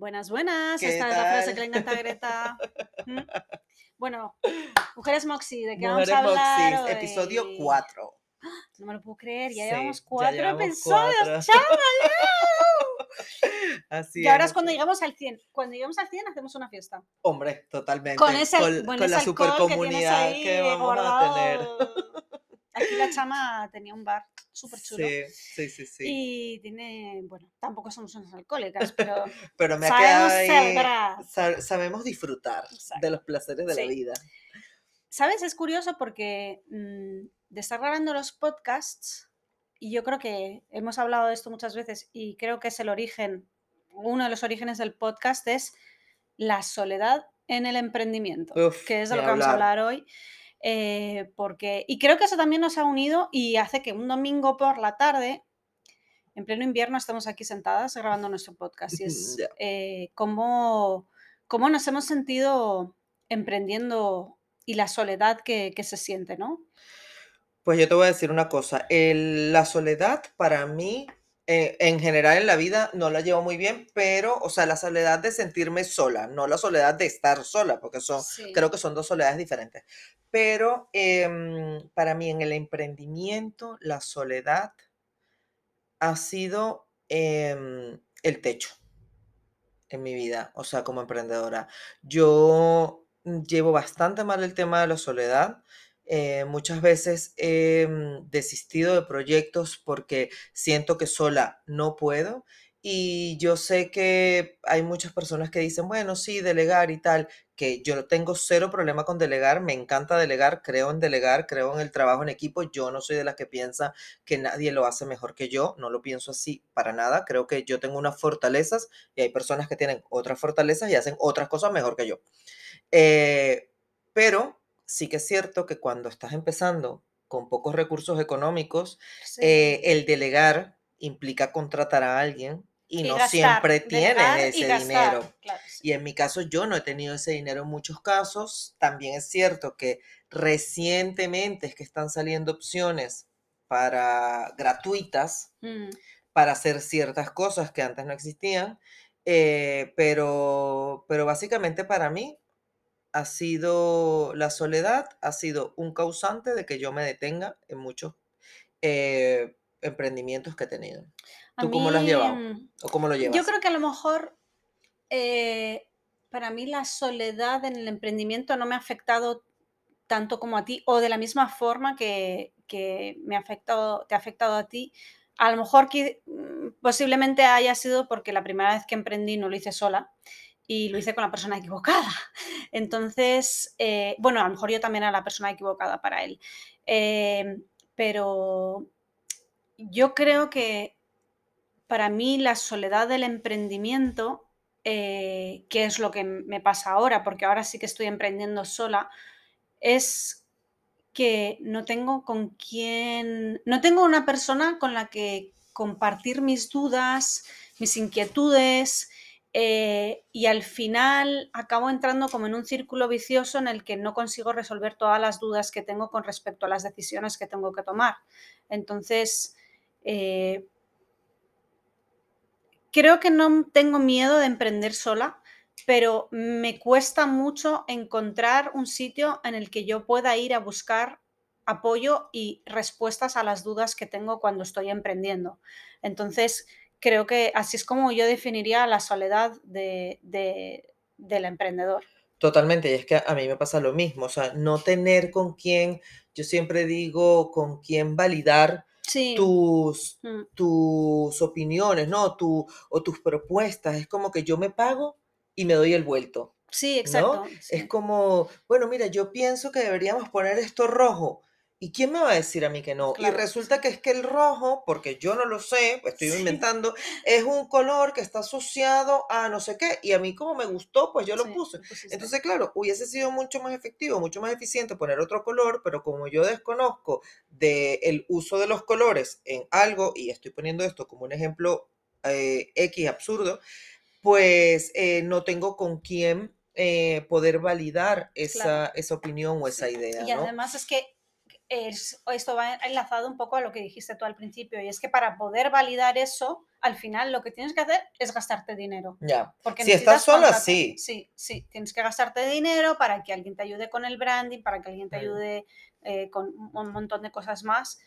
Buenas, buenas. ¿Qué Esta es la frase tal? que le encanta a Greta. ¿Mm? Bueno, Mujeres Moxie, ¿de qué Mujeres vamos a hablar Moxies, hoy? episodio 4. No me lo puedo creer, ya Sí, llevamos ya cuatro llevamos episodios, chaval. Así Y ahora es. cuando llegamos al 100. Cuando lleguemos al 100 hacemos una fiesta. Hombre, totalmente. Con ese, con, con ese la alcohol super que que vamos a tener. Aquí la chama tenía un bar súper chulo. Sí, sí, sí, sí. Y tiene, bueno, tampoco somos unas alcohólicas, pero Pero me sabemos ahí. celebrar. sa- sabemos disfrutar Exacto. de los placeres de la Sí. vida. ¿Sabes? Es curioso porque mm, de estar grabando los podcasts, y yo creo que hemos hablado de esto muchas veces, y creo que es el origen, uno de los orígenes del podcast es la soledad en el emprendimiento, Uf, que es de lo que vamos a hablar. hablar hoy. Eh, porque, y creo que eso también nos ha unido y hace que un domingo por la tarde, en pleno invierno, estamos aquí sentadas grabando nuestro podcast. Y es eh, cómo, cómo nos hemos sentido emprendiendo y la soledad que, que se siente, ¿no? Pues yo te voy a decir una cosa, el- la soledad para mí, eh, en general en la vida, no la llevo muy bien, pero, o sea, la soledad de sentirme sola, no la soledad de estar sola, porque son, Sí. creo que son dos soledades diferentes. Pero em, para mí en el emprendimiento, la soledad ha sido em, el techo en mi vida, o sea, como emprendedora. Yo mm, llevo bastante mal el tema de la soledad. eh, muchas veces he mm, desistido de proyectos porque siento que sola no puedo. Y yo sé que hay muchas personas que dicen, bueno, sí, delegar y tal, que yo no tengo cero problema con delegar, me encanta delegar, creo en delegar, creo en el trabajo en equipo. Yo no soy de las que piensa que nadie lo hace mejor que yo, no lo pienso así para nada. Creo que yo tengo unas fortalezas y hay personas que tienen otras fortalezas y hacen otras cosas mejor que yo. Eh, pero sí que es cierto que cuando estás empezando con pocos recursos económicos, Sí. eh, el delegar implica contratar a alguien y, Y no gastar, siempre y ese gastar, dinero. claro, sí. Y en mi caso yo no he tenido ese dinero en muchos casos. También es cierto que recientemente es que están saliendo opciones para gratuitas Mm, para hacer ciertas cosas que antes no existían. eh, pero, pero básicamente para mí ha sido la soledad, ha sido un causante de que yo me detenga en muchos eh, emprendimientos que he tenido. ¿Tú cómo lo has llevado? mí, ¿O cómo lo llevas? Yo creo que a lo mejor eh, para mí la soledad en el emprendimiento no me ha afectado tanto como a ti o de la misma forma que, que me ha afectado, te ha afectado a ti. A lo mejor mm, posiblemente haya sido porque la primera vez que emprendí no lo hice sola y lo hice con la persona equivocada. Entonces, eh, bueno, a lo mejor yo también era la persona equivocada para él. Eh, pero yo creo que para mí la soledad del emprendimiento, eh, que es lo que me pasa ahora, porque ahora sí que estoy emprendiendo sola, es que no tengo con quién, no tengo una persona con la que compartir mis dudas, mis inquietudes, eh, y al final acabo entrando como en un círculo vicioso en el que no consigo resolver todas las dudas que tengo con respecto a las decisiones que tengo que tomar. Entonces, eh, creo que no tengo miedo de emprender sola, pero me cuesta mucho encontrar un sitio en el que yo pueda ir a buscar apoyo y respuestas a las dudas que tengo cuando estoy emprendiendo. Entonces, creo que así es como yo definiría la soledad de- de- del emprendedor. Totalmente, y es que a mí me pasa lo mismo, o sea, no tener con quién, yo siempre digo, con quién validar Sí. tus, Mm, tus opiniones, ¿no? Tu, o tus propuestas, es como que yo me pago y me doy el vuelto, Sí, ¿no? exacto. Es como, bueno, mira, yo pienso que deberíamos poner esto rojo ¿Y quién me va a decir a mí que no? Claro, y resulta que es que el rojo, porque yo no lo sé, pues estoy Sí. inventando, es un color que está asociado a no sé qué. Y a mí como me gustó, pues yo lo Sí, puse. Entonces, claro, hubiese sido mucho más efectivo, mucho más eficiente poner otro color, pero como yo desconozco del uso de los colores en algo, y estoy poniendo esto como un ejemplo eh, X absurdo, pues eh, no tengo con quién eh, poder validar esa, Claro. esa opinión o esa idea, Y ¿no? además es que es- esto va enlazado un poco a lo que dijiste tú al principio, y es que para poder validar eso, al final lo que tienes que hacer es gastarte dinero. Ya. Porque Si estás contratar- sí. Sí, sí, tienes que gastarte dinero para que alguien te ayude con el branding, para que alguien te ayude eh, con un montón de cosas más.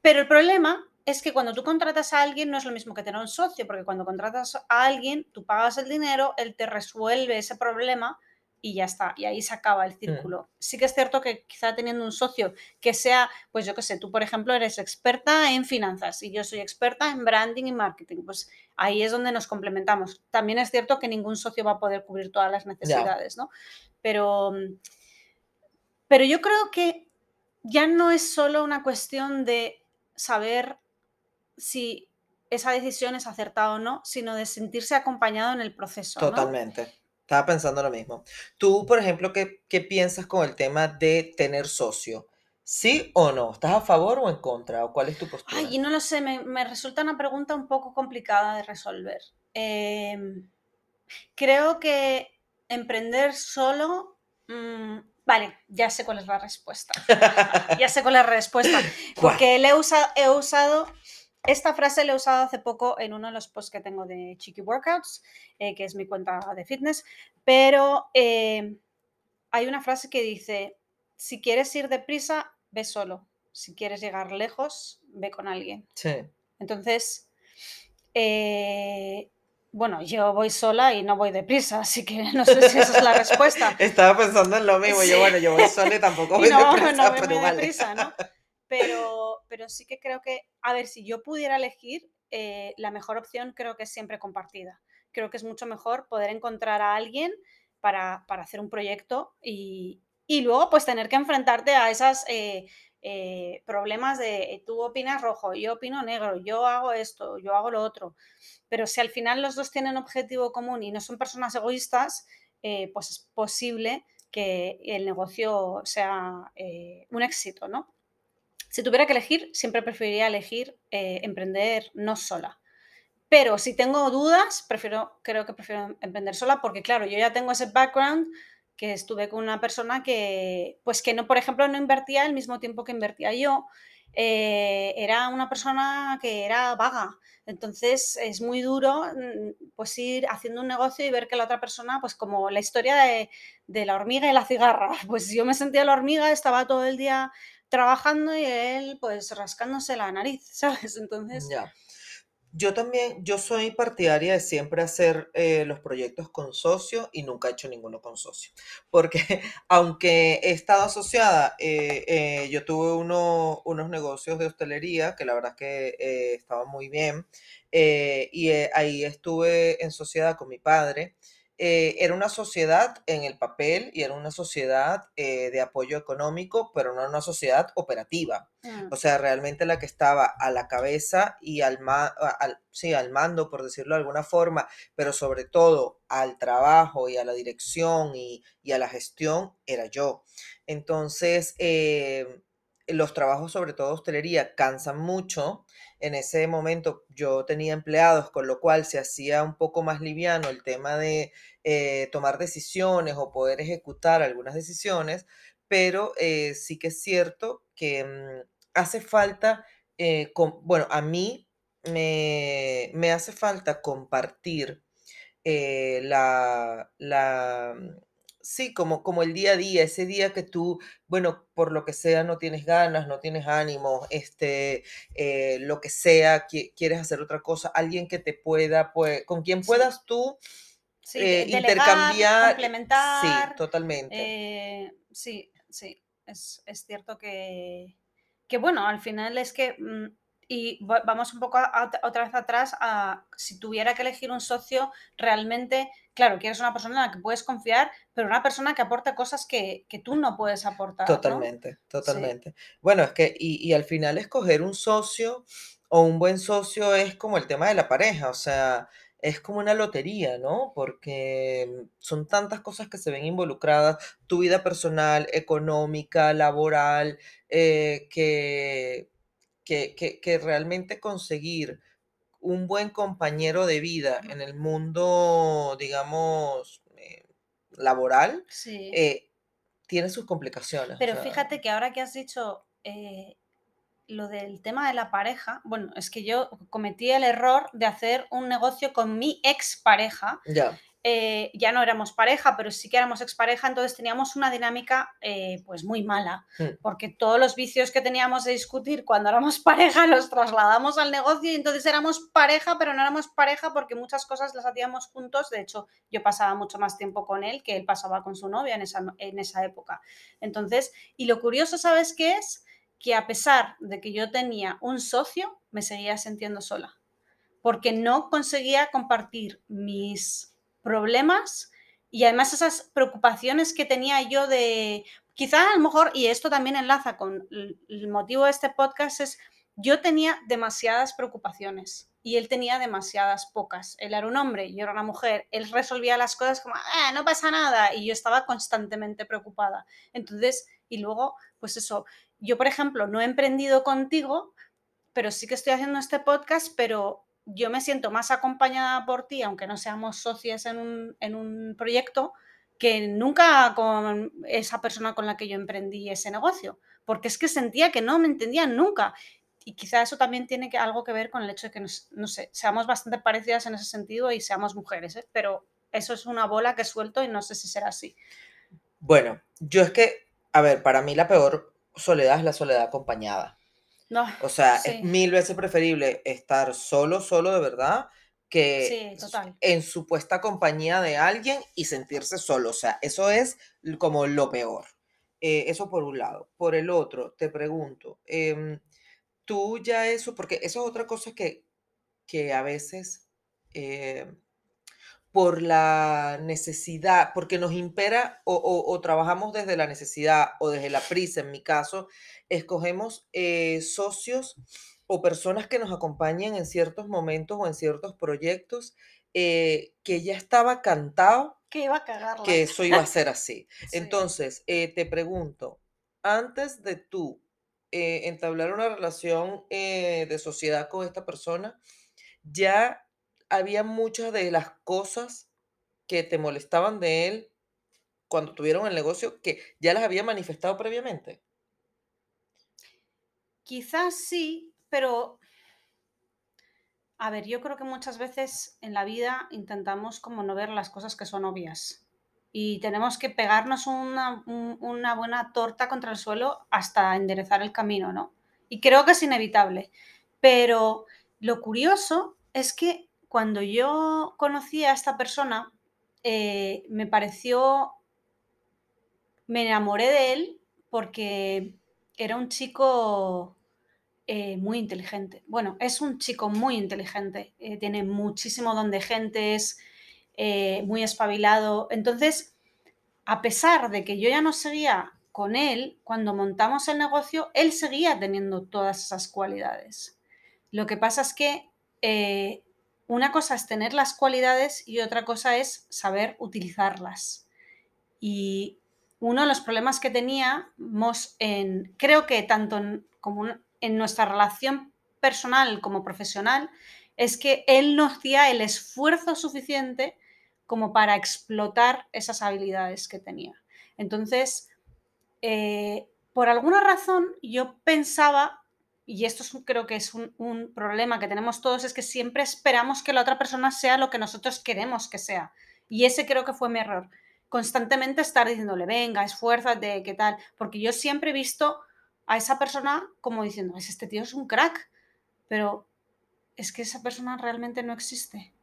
Pero el problema es que cuando tú contratas a alguien no es lo mismo que tener un socio, porque cuando contratas a alguien, tú pagas el dinero, él te resuelve ese problema y ya está, y ahí se acaba Mm. el círculo. Sí que es cierto que quizá teniendo un socio que sea, pues yo qué sé, tú por ejemplo eres experta en finanzas y yo soy experta en branding y marketing, pues ahí es donde nos complementamos. También es cierto que ningún socio va a poder cubrir todas las necesidades, ¿no? Pero, mm, pero yo creo que ya no es solo una cuestión de saber si esa decisión es acertada o no, sino de sentirse acompañado en el proceso. ¿no? Estaba pensando lo mismo. Tú, por ejemplo, ¿qué, qué piensas con el tema de tener socio? ¿Sí o no? ¿Estás a favor o en contra? ¿O cuál es tu postura? Ay, no lo sé, me, me resulta una pregunta un poco complicada de resolver. Em, creo que emprender solo... mm, vale, ya sé cuál es la respuesta. Ya sé cuál es la respuesta. Porque le he, usa- he usado, esta frase la he usado hace poco en uno de los posts que tengo de Chiqui Workouts, eh, que es mi cuenta de fitness, pero eh, hay una frase que dice, si quieres ir deprisa, ve solo. Si quieres llegar lejos, ve con alguien. Sí. Entonces, eh, bueno, yo voy sola y no voy deprisa, así que no sé si esa es la respuesta. Estaba pensando en lo mismo. Yo, bueno, yo voy sola y tampoco Y voy no, deprisa, no voy pero muy vale. deprisa, ¿no? Pero, pero sí que creo que, a ver, si yo pudiera elegir, eh, la mejor opción creo que es siempre compartida. Creo que es mucho mejor poder encontrar a alguien para, para hacer un proyecto y, y luego pues tener que enfrentarte a esos problemas de eh, tú opinas rojo, yo opino negro, yo hago esto, yo hago lo otro. Pero si al final los dos tienen objetivo común y no son personas egoístas, eh, pues es posible que el negocio sea eh, un éxito, ¿no? Si tuviera que elegir, siempre preferiría elegir eh, emprender no sola. Pero si tengo dudas, prefiero, creo que prefiero emprender sola porque, claro, yo ya tengo ese background que estuve con una persona que, pues que no, por ejemplo, no invertía el mismo tiempo que invertía yo. Eh, era una persona que era vaga. Entonces es muy duro mm, pues ir haciendo un negocio y ver que la otra persona, pues como la historia de, de la hormiga y la cigarra, pues yo me sentía la hormiga, estaba todo el día trabajando y él pues rascándose la nariz, ¿sabes? Entonces. Yo también, yo soy partidaria de siempre hacer eh, los proyectos con socio y nunca he hecho ninguno con socio. Porque aunque he estado asociada, eh, eh, yo tuve uno- unos negocios de hostelería que la verdad es que estaban muy bien. y ahí estuve en sociedad con mi padre. Eh, era una sociedad en el papel y era una sociedad eh, de apoyo económico, pero no una sociedad operativa. mm, O sea, realmente la que estaba a la cabeza y al, ma- al- sí, al mando, por decirlo de alguna forma, pero sobre todo al trabajo y a la dirección y, y a la gestión, era yo. Entonces, eh, los trabajos, sobre todo hostelería, cansan mucho. En ese momento yo tenía empleados, con lo cual se hacía un poco más liviano el tema de eh, tomar decisiones o poder ejecutar algunas decisiones, pero eh, sí que es cierto que mm, hace falta, eh, com- bueno, a mí me, me hace falta compartir la, la, sí, como, como el día a día, ese día que tú, bueno, por lo que sea, no tienes ganas, no tienes ánimo, este, eh, lo que sea, qui- quieres hacer otra cosa, alguien que te pueda, pues, con quien Sí. puedas tú sí, eh, delegar, intercambiar, sí, complementar. totalmente. eh, sí, sí, es, es cierto que, que, bueno, al final es que mm, y va- vamos un poco a- a- otra vez atrás a si tuviera que elegir un socio, realmente, claro, quieres una persona en la que puedes confiar, pero una persona que aporte cosas que, que tú no puedes aportar, ¿no? Totalmente, totalmente. Bueno, es que, y, y al final escoger un socio o un buen socio es como el tema de la pareja, o sea, es como una lotería, ¿no? Porque son tantas cosas que se ven involucradas, tu vida personal, económica, laboral, eh, que, que, que, que realmente conseguir un buen compañero de vida en el mundo, digamos, eh, laboral, Sí. eh, tiene sus complicaciones. o Pero sea, fíjate que ahora que has dicho eh, lo del tema de la pareja, bueno, es que yo cometí el error de hacer un negocio con mi expareja. Ya, Eh, ya no éramos pareja, pero sí que éramos expareja, entonces teníamos una dinámica eh, pues muy mala, Mm. porque todos los vicios que teníamos de discutir cuando éramos pareja los trasladamos al negocio y entonces éramos pareja, pero no éramos pareja porque muchas cosas las hacíamos juntos. De hecho, yo pasaba mucho más tiempo con él que él pasaba con su novia en esa, en esa época. Entonces, y lo curioso, ¿sabes qué es? Que a pesar de que yo tenía un socio, me seguía sintiendo sola, porque no conseguía compartir mis problemas y además esas preocupaciones que tenía yo de, quizá a lo mejor, y esto también enlaza con el, motivo de este podcast, es yo tenía demasiadas preocupaciones y él tenía demasiadas pocas. Él era un hombre, yo era una mujer, él resolvía las cosas como, ah, no pasa nada, y yo estaba constantemente preocupada. Entonces, y luego, pues eso, yo por ejemplo no he emprendido contigo, pero sí que estoy haciendo este podcast, pero yo me siento más acompañada por ti, aunque no seamos socias en un, en un proyecto, que nunca con esa persona con la que yo emprendí ese negocio, porque es que sentía que no me entendían nunca. Y quizá eso también tiene algo que ver con el hecho de que, nos, no sé, seamos bastante parecidas en ese sentido y seamos mujeres, ¿eh? pero eso es una bola que suelto y no sé si será así. Bueno, yo es que, a ver, para mí la peor soledad es la soledad acompañada. No, O sea, sí. es mil veces preferible estar solo, solo de verdad, que Sí, en supuesta compañía de alguien y sentirse solo. O sea, eso es como lo peor. Eh, eso por un lado. Por el otro, te pregunto, em, tú ya eso, porque eso es otra cosa que, que a veces eh, por la necesidad, porque nos impera o, o- o trabajamos desde la necesidad o desde la prisa, en mi caso, escogemos eh, socios o personas que nos acompañen en ciertos momentos o en ciertos proyectos eh, que ya estaba cantado Que iba a cagarla. que eso iba a ser así. Sí. Entonces, eh, te pregunto, antes de tú entablar una relación de sociedad con esta persona, ya había muchas de las cosas que te molestaban de él cuando tuvieron el negocio que ya las había manifestado previamente. Quizás sí, pero a ver, yo creo que muchas veces en la vida intentamos como no ver las cosas que son obvias. Y tenemos que pegarnos una, un- una buena torta contra el suelo hasta enderezar el camino, ¿no? Y creo que es inevitable. Pero lo curioso es que cuando yo conocí a esta persona, eh, me pareció, me enamoré de él porque era un chico eh, muy inteligente. Bueno, es un chico muy inteligente, eh, tiene muchísimo don de gentes, eh, muy espabilado. Entonces, a pesar de que yo ya no seguía con él, cuando montamos el negocio, él seguía teniendo todas esas cualidades. Lo que pasa es que una cosa es tener las cualidades y otra cosa es saber utilizarlas. Y uno de los problemas que teníamos en, creo que tanto en, como en nuestra relación personal como profesional, es que él no hacía el esfuerzo suficiente como para explotar esas habilidades que tenía. Entonces, eh, por alguna razón, yo pensaba, y esto es, creo que es un, un, problema que tenemos todos, es que siempre esperamos que la otra persona sea lo que nosotros queremos que sea. Y ese creo que fue mi error. Constantemente estar diciéndole, venga, esfuérzate, qué tal. Porque yo siempre he visto a esa persona como diciendo, este tío es un crack, pero es que esa persona realmente no existe.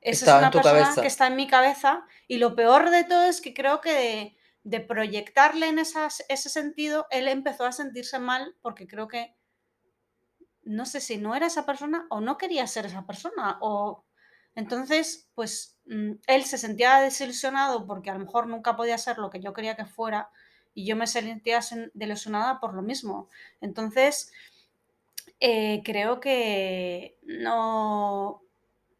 Esa es una persona cabeza. que está en mi cabeza y lo peor de todo es que creo que de, de proyectarle en esas, ese sentido, él empezó a sentirse mal porque creo que no sé si no era esa persona o no quería ser esa persona. O entonces, pues mm, él se sentía desilusionado porque a lo mejor nunca podía ser lo que yo quería que fuera y yo me sentía desilusionada por lo mismo. Entonces, eh, creo que no,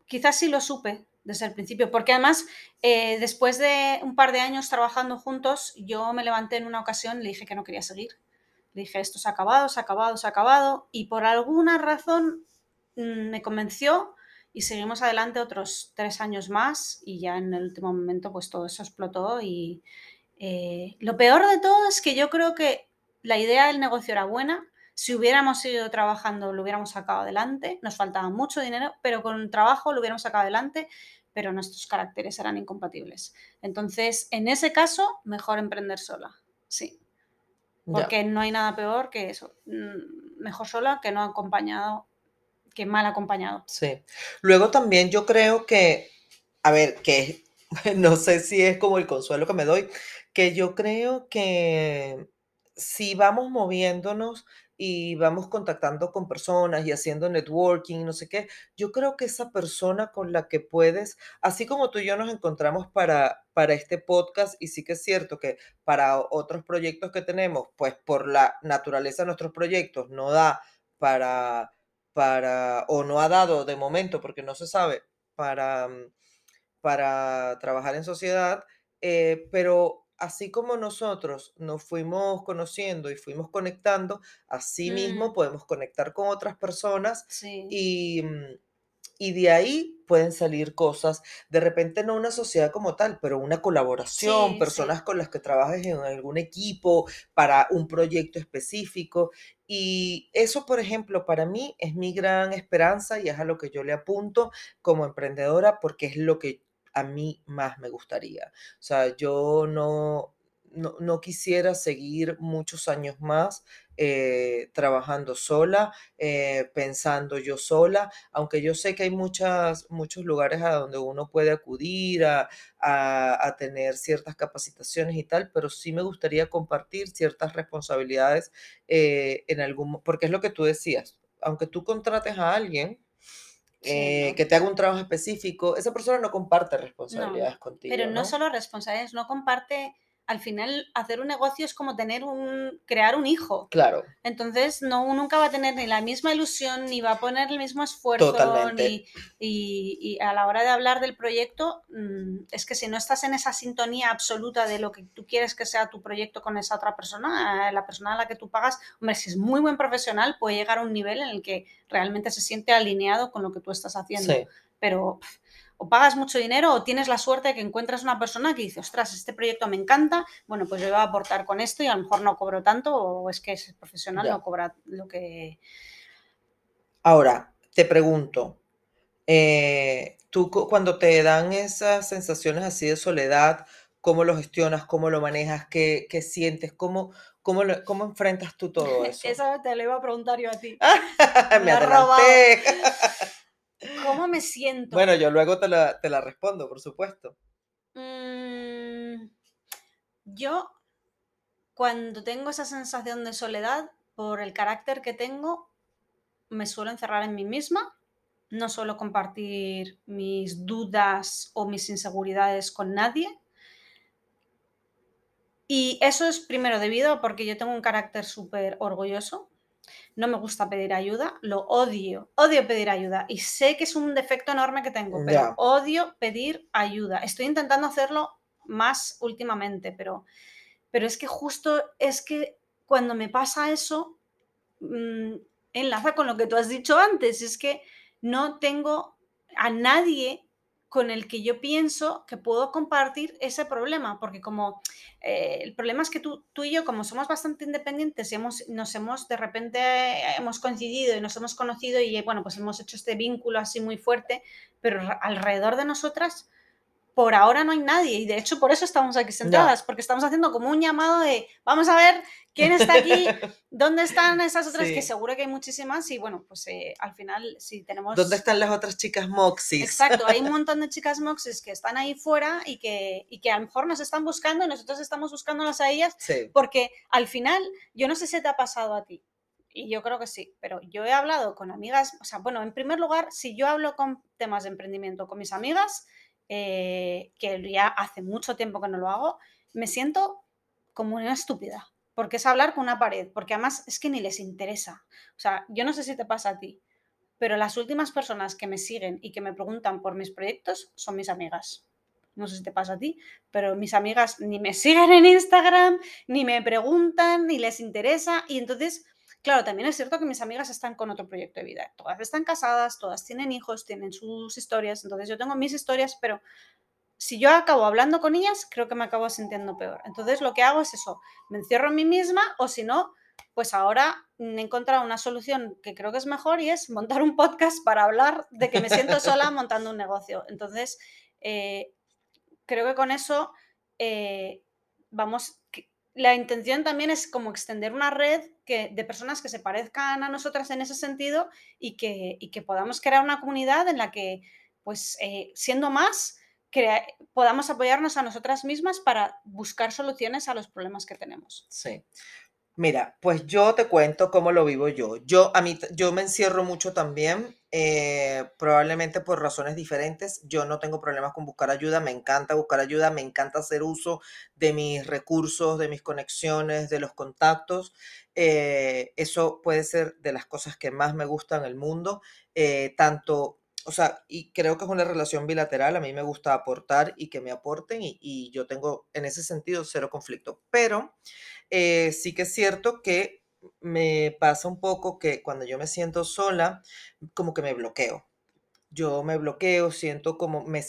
quizás sí lo supe desde el principio, porque además eh, después de un par de años trabajando juntos, yo me levanté en una ocasión y le dije que no quería seguir. Dije, esto se ha acabado, se ha acabado, se ha acabado, y por alguna razón mm, me convenció y seguimos adelante otros tres años más y ya en el último momento pues todo eso explotó y eh, lo peor de todo es que yo creo que la idea del negocio era buena, si hubiéramos ido trabajando lo hubiéramos sacado adelante, nos faltaba mucho dinero, pero con trabajo lo hubiéramos sacado adelante, pero nuestros caracteres eran incompatibles. Entonces, en ese caso, mejor emprender sola, sí. Porque no hay nada peor que eso, mm, mejor sola que no acompañado, que mal acompañado. Sí. Luego también yo creo que, a ver, que no sé si es como el consuelo que me doy, que yo creo que si vamos moviéndonos y vamos contactando con personas y haciendo networking, no sé qué, yo creo que esa persona con la que puedes, así como tú y yo nos encontramos para, para este podcast, y sí que es cierto que para otros proyectos que tenemos, pues por la naturaleza de nuestros proyectos no da para, para, o no ha dado de momento, porque no se sabe, para, mm, para trabajar en sociedad, eh, pero así como nosotros nos fuimos conociendo y fuimos conectando, así mismo Mm, podemos conectar con otras personas sí, y, mm, y de ahí pueden salir cosas, de repente no una sociedad como tal, pero una colaboración, sí, sí. personas con las que trabajes en algún equipo para un proyecto específico. Y eso, por ejemplo, para mí es mi gran esperanza y es a lo que yo le apunto como emprendedora porque es lo que a mí más me gustaría. O sea, yo no, no, no quisiera seguir muchos años más eh, trabajando sola, eh, pensando yo sola, aunque yo sé que hay muchas, muchos lugares a donde uno puede acudir a, a, tener ciertas capacitaciones y tal, pero sí me gustaría compartir ciertas responsabilidades eh, en algún, porque es lo que tú decías, aunque tú contrates a alguien, Sí, eh, no. que te haga un trabajo específico, esa persona no comparte No, responsabilidades pero contigo, no ¿no? solo responsabilidades, no comparte, al final hacer un negocio es como tener un, crear un hijo. Claro, Entonces, no, nunca va a tener ni la misma ilusión, ni va a poner el mismo esfuerzo, totalmente. ni, y, y a la hora de hablar del proyecto, mm, es que si no estás en esa sintonía absoluta de lo que tú quieres que sea tu proyecto con esa otra persona, eh, la persona a la que tú pagas, hombre, si es muy buen profesional, puede llegar a un nivel en el que realmente se siente alineado con lo que tú estás haciendo. Sí, Pero o pagas mucho dinero o tienes la suerte de que encuentras una persona que dice, ostras, este proyecto me encanta, bueno, pues yo voy a aportar con esto y a lo mejor no cobro tanto o es que ese profesional no cobra lo que... Ahora, te pregunto, eh, tú cu- cuando te dan esas sensaciones así de soledad, ¿cómo lo gestionas? ¿Cómo lo manejas? ¿Qué, qué sientes? ¿Cómo, cómo, lo- cómo enfrentas tú todo eso? Esa te lo iba a preguntar yo a ti. Me Me adelanté. ¿Cómo me siento? Bueno, yo luego te la, te la respondo, por supuesto. Mm, yo cuando tengo esa sensación de soledad, por el carácter que tengo, me suelo encerrar en mí misma, no suelo compartir mis dudas o mis inseguridades con nadie. Y eso es primero debido a porque yo tengo un carácter súper orgulloso. No me gusta pedir ayuda, lo odio, odio pedir ayuda. Y sé que es un defecto enorme que tengo, pero odio pedir ayuda. Estoy intentando hacerlo más últimamente, pero, pero es que justo es que cuando me pasa eso, mm, enlaza con lo que tú has dicho antes, es que no tengo a nadie con el que yo pienso que puedo compartir ese problema, porque como eh, el problema es que tú, tú y yo, como somos bastante independientes y hemos, nos hemos de repente eh, hemos coincidido y nos hemos conocido y bueno, pues hemos hecho este vínculo así muy fuerte, pero alrededor de nosotras por ahora no hay nadie y de hecho por eso estamos aquí sentadas, porque estamos haciendo como un llamado de vamos a ver quién está aquí, dónde están esas otras que seguro que hay muchísimas y bueno, pues eh, al final si ¿Dónde tenemos... están las otras chicas Moxis? Exacto, hay un montón de chicas moxes que están ahí fuera y que, y que a lo mejor nos están buscando y nosotros estamos buscándolas a ellas Sí, porque al final, yo no sé si te ha pasado a ti, y yo creo que sí, pero yo he hablado con amigas, o sea, bueno, en primer lugar, si yo hablo con temas de emprendimiento con mis amigas, eh, que ya hace mucho tiempo que no lo hago, me siento como una estúpida, porque es hablar con una pared, porque además es que ni les interesa. O sea, yo no sé si te pasa a ti, pero las últimas personas que me siguen y que me preguntan por mis proyectos son mis amigas. No sé si te pasa a ti, pero mis amigas ni me siguen en Instagram, ni me preguntan, ni les interesa. Y entonces, claro, también es cierto que mis amigas están con otro proyecto de vida. Todas están casadas, todas tienen hijos, tienen sus historias. Entonces yo tengo mis historias, pero si yo acabo hablando con ellas, creo que me acabo sintiendo peor. Entonces lo que hago es eso, me encierro en mí misma o si no, pues ahora he encontrado una solución que creo que es mejor y es montar un podcast para hablar de que me siento sola montando un negocio. Entonces, eh, creo que con eso eh, vamos, la intención también es como extender una red que, de personas que se parezcan a nosotras en ese sentido y que, que podamos crear una comunidad en la que, pues, eh, siendo más, podamos apoyarnos a nosotras mismas para buscar soluciones a los problemas que tenemos. Sí. Mira, pues yo te cuento cómo lo vivo yo. Yo, a mí, yo me encierro mucho también, eh, probablemente por razones diferentes. Yo no tengo problemas con buscar ayuda, me encanta buscar ayuda, me encanta hacer uso de mis recursos, de mis conexiones, de los contactos. Eh, eso puede ser de las cosas que más me gustan en el mundo, eh, tanto o sea, y creo que es una relación bilateral, a mí me gusta aportar y que me aporten y, yo tengo en ese sentido cero conflicto, pero eh, sí que es cierto que me pasa un poco que cuando yo me siento sola, como que me bloqueo yo me bloqueo, siento como, me,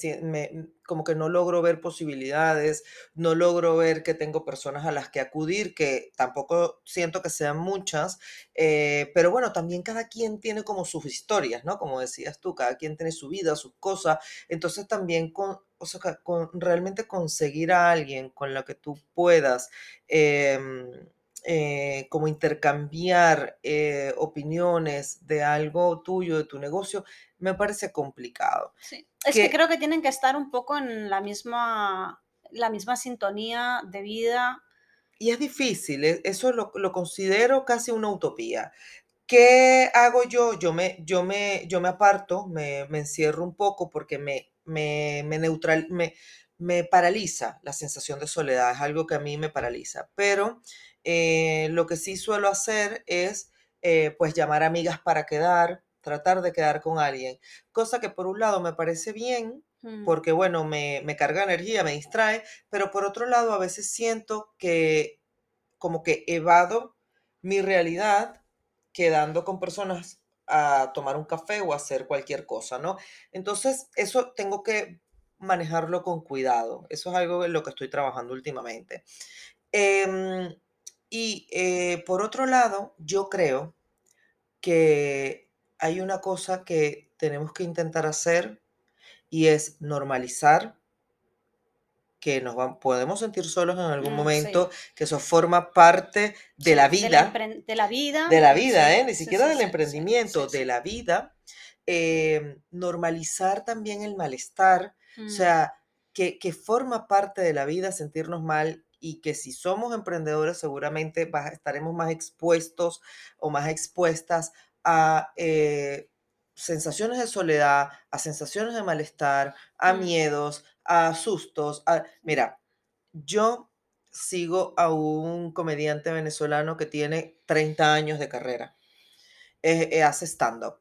como que no logro ver posibilidades, no logro ver que tengo personas a las que acudir, que tampoco siento que sean muchas, eh, pero bueno, también cada quien tiene como sus historias, ¿no? Como decías tú, cada quien tiene su vida, sus cosas, entonces también con, o sea, con realmente conseguir a alguien con la que tú puedas... Em, eh, como intercambiar eh, opiniones de algo tuyo, de tu negocio, me parece complicado. Sí. Es que, creo que tienen que estar un poco en la misma, la misma sintonía de vida. Y es difícil, e, eso lo, considero casi una utopía. ¿Qué hago yo? Yo me, yo me, yo me aparto, me, encierro un poco porque me, me, me neutral, me, me paraliza la sensación de soledad, es algo que a mí me paraliza. Pero eh, lo que sí suelo hacer es, eh, pues, llamar amigas para quedar, tratar de quedar con alguien. Cosa que por un lado me parece bien, mm. porque, bueno, me, me carga energía, me distrae, pero por otro lado a veces siento que como que evado mi realidad quedando con personas a tomar un café o a hacer cualquier cosa, ¿no? Entonces, eso tengo que manejarlo con cuidado. Eso es algo en lo que estoy trabajando últimamente. Em, y eh, por otro lado, yo creo que hay una cosa que tenemos que intentar hacer y es normalizar que nos podemos sentir solos en algún mm, momento, que eso forma parte de la vida. De la, vida. De la vida, ¿eh? Ni siquiera del emprendimiento, de la vida. Em, normalizar también el malestar, o mm. sea, que, que, forma parte de la vida sentirnos mal y que si somos emprendedores seguramente estaremos más expuestos o más expuestas a eh, sensaciones de soledad, a sensaciones de malestar, a miedos, a sustos. Mira, yo sigo a un comediante venezolano que tiene 30 años de carrera. Eh, eh, hace stand-up.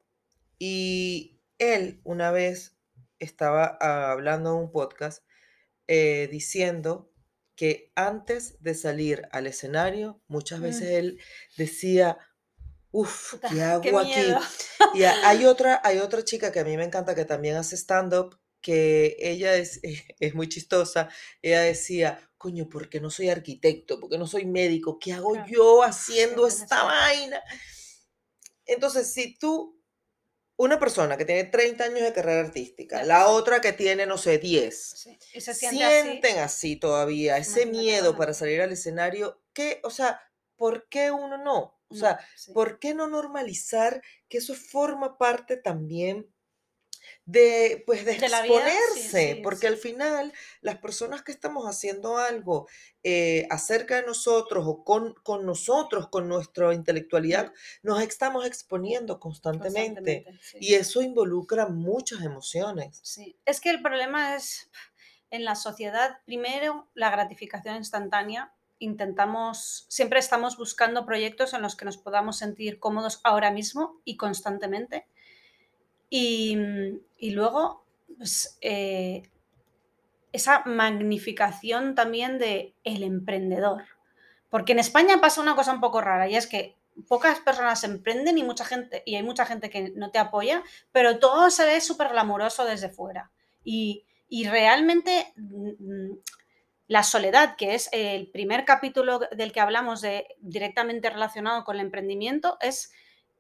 Y él una vez estaba hablando en un podcast diciendo que antes de salir al escenario, muchas veces mm. él decía, uff, ¿qué hago aquí? Y hay otra, hay otra chica que a mí me encanta que también hace stand-up, que ella es, es muy chistosa, ella decía, coño, ¿por qué no soy arquitecto? ¿Por qué no soy médico? ¿Qué hago yo haciendo esta vaina? Entonces, si tú una persona que tiene 30 años de carrera artística, la otra que tiene, no sé, 10, se sienten así, todavía, ese miedo para salir al escenario, que, o sea, ¿por qué uno no? O sea, ¿por qué no normalizar que eso forma parte también de, pues, de De la vida, sí, exponerse, sí, porque sí. al final las personas que estamos haciendo algo eh, acerca de nosotros o con, con nosotros, con nuestra intelectualidad, nos estamos exponiendo constantemente y eso involucra muchas emociones. Sí, es que el problema es en la sociedad, primero, la gratificación instantánea. Intentamos, siempre estamos buscando proyectos en los que nos podamos sentir cómodos ahora mismo y constantemente. Y, mm, y luego, pues, eh, esa magnificación también de el emprendedor. Porque en España pasa una cosa un poco rara y es que pocas personas emprenden y mucha gente y hay mucha gente que no te apoya, pero todo se ve súper glamuroso desde fuera. Y, y realmente mm, la soledad, que es el primer capítulo del que hablamos de, directamente relacionado con el emprendimiento, es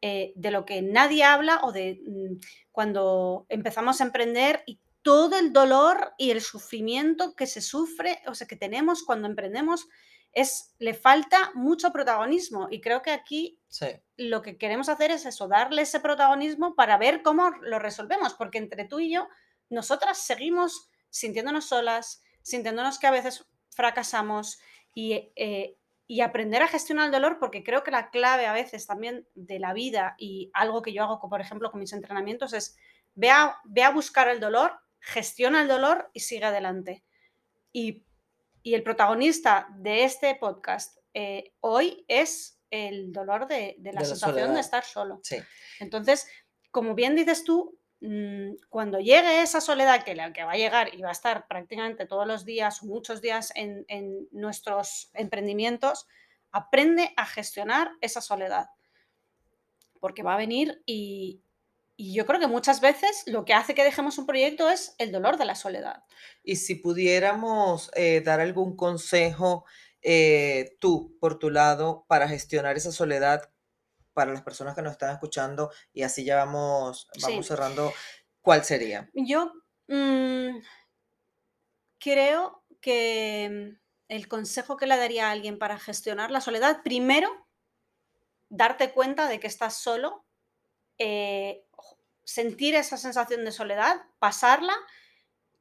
eh, de lo que nadie habla o de mm, cuando empezamos a emprender y todo el dolor y el sufrimiento que se sufre, o sea, que tenemos cuando emprendemos, es, le falta mucho protagonismo. Y creo que aquí Sí, lo que queremos hacer es eso, darle ese protagonismo para ver cómo lo resolvemos, porque entre tú y yo, nosotras seguimos sintiéndonos solas, sintiéndonos que a veces fracasamos y, eh, y aprender a gestionar el dolor, porque creo que la clave a veces también de la vida y algo que yo hago, por ejemplo, con mis entrenamientos es ve a, ve a buscar el dolor, gestiona el dolor y sigue adelante. Y, y el protagonista de este podcast eh, hoy es el dolor de, de la De la sensación de estar solo. sí. Entonces, como bien dices tú, cuando llegue esa soledad, que la que va a llegar y va a estar prácticamente todos los días o muchos días en, nuestros emprendimientos, aprende a gestionar esa soledad. Porque va a venir y, y yo creo que muchas veces lo que hace que dejemos un proyecto es el dolor de la soledad. Y si pudiéramos eh, dar algún consejo eh, tú, por tu lado, para gestionar esa soledad para las personas que nos están escuchando y así ya vamos, vamos Sí. cerrando, ¿cuál sería? Yo mm, creo que mm, el consejo que le daría a alguien para gestionar la soledad, primero, darte cuenta de que estás solo, eh, sentir esa sensación de soledad, pasarla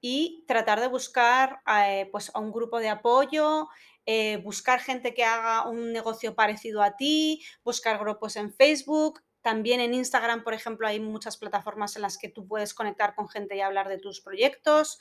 y tratar de buscar eh, pues, a un grupo de apoyo, eh, buscar gente que haga un negocio parecido a ti, buscar grupos en Facebook. También en Instagram, por ejemplo, hay muchas plataformas en las que tú puedes conectar con gente y hablar de tus proyectos.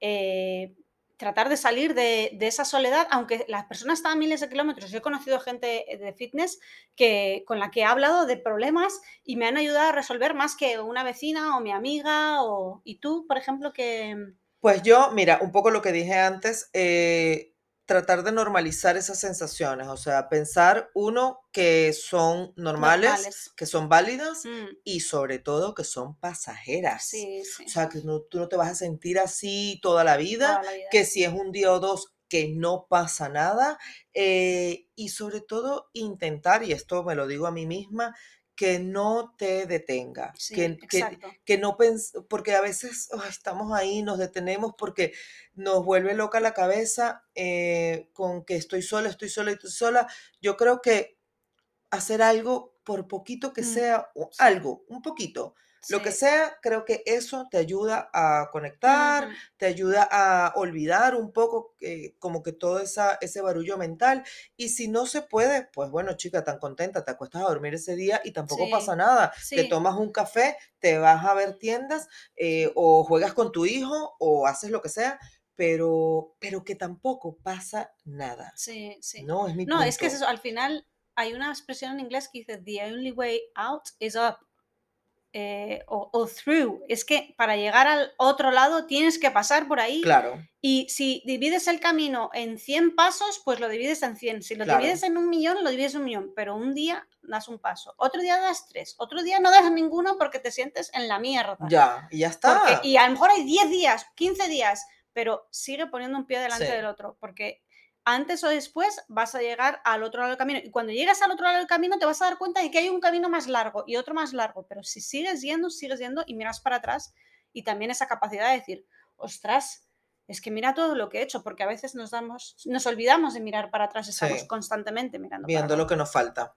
eh, tratar de salir de, esa soledad, aunque las personas están a miles de kilómetros. Yo he conocido gente de fitness que, con la que he hablado de problemas y me han ayudado a resolver más que una vecina o mi amiga. O, y tú, por ejemplo, que... Pues yo, mira, un poco lo que dije antes, eh, tratar de normalizar esas sensaciones, o sea, pensar, uno, que son normales, Normales. que son válidas Mm, y sobre todo que son pasajeras. sí, sí. O sea, que no- tú no te vas a sentir así toda la vida, toda la vida. que si es un día o dos, que no pasa nada. eh, y sobre todo intentar, y esto me lo digo a mí misma, que no te detenga, Sí, que, que, exacto. que no pens porque a veces ay, estamos ahí, nos detenemos porque nos vuelve loca la cabeza eh, con que estoy sola, estoy sola, estoy sola. Yo creo que hacer algo, por poquito que Mm, sea, algo, un poquito, lo que sea, creo que eso te ayuda a conectar, te ayuda a olvidar un poco eh, como que todo esa, ese barullo mental. Y si no se puede, pues bueno, chica, tan contenta, te acuestas a dormir ese día y tampoco Sí, pasa nada. Te sí. tomas un café, te vas a ver tiendas eh, o juegas con tu hijo o haces lo que sea, pero, pero que tampoco pasa nada. Sí, sí. No, es mi No, es que es eso, al final hay una expresión en inglés que dice the only way out is up eh, o, o through. Es que para llegar al otro lado tienes que pasar por ahí Claro, y si divides el camino en 100 pasos, pues lo divides en 100. Si lo Claro. divides en un millón, lo divides en un millón. Pero un día das un paso, otro día das tres, otro día no das ninguno porque te sientes en la mierda. ya, y ya Porque- está. y a lo mejor hay 10 días, 15 días, pero sigue poniendo un pie delante Sí. del otro, porque antes o después vas a llegar al otro lado del camino. Y cuando llegas al otro lado del camino te vas a dar cuenta de que hay un camino más largo y otro más largo, pero si sigues yendo, sigues yendo y miras para atrás y también esa capacidad de decir, ostras, es que mira todo lo que he hecho, porque a veces nos damos, nos olvidamos de mirar para atrás, estamos Sí. constantemente mirando Viendo para lo que nos falta.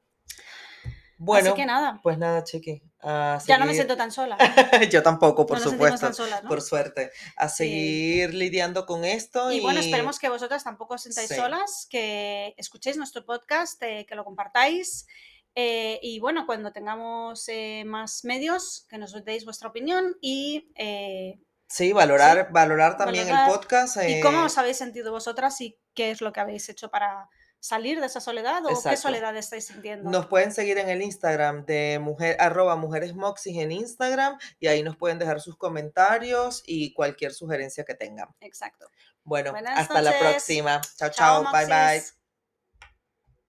Bueno, Así que nada, pues nada, Chiqui. ya no me siento tan sola. Yo tampoco, por no supuesto. tan solas, ¿no? Por suerte. A Sí. seguir lidiando con esto. Y bueno, esperemos que vosotras tampoco os sintáis Sí. solas, que escuchéis nuestro podcast, eh, que lo compartáis. eh, y bueno, cuando tengamos eh, más medios, que nos deis vuestra opinión y, eh, Sí, valorar, valorar también Valorar. el podcast. y cómo os habéis sentido vosotras y qué es lo que habéis hecho para salir de esa soledad o qué soledad estáis sintiendo. Nos pueden seguir en el Instagram de mujer, arroba mujeresmoxis en Instagram y ahí nos pueden dejar sus comentarios y cualquier sugerencia que tengan. Exacto. Bueno, Buenas hasta la próxima. Chao, Chao, chao. Bye, bye.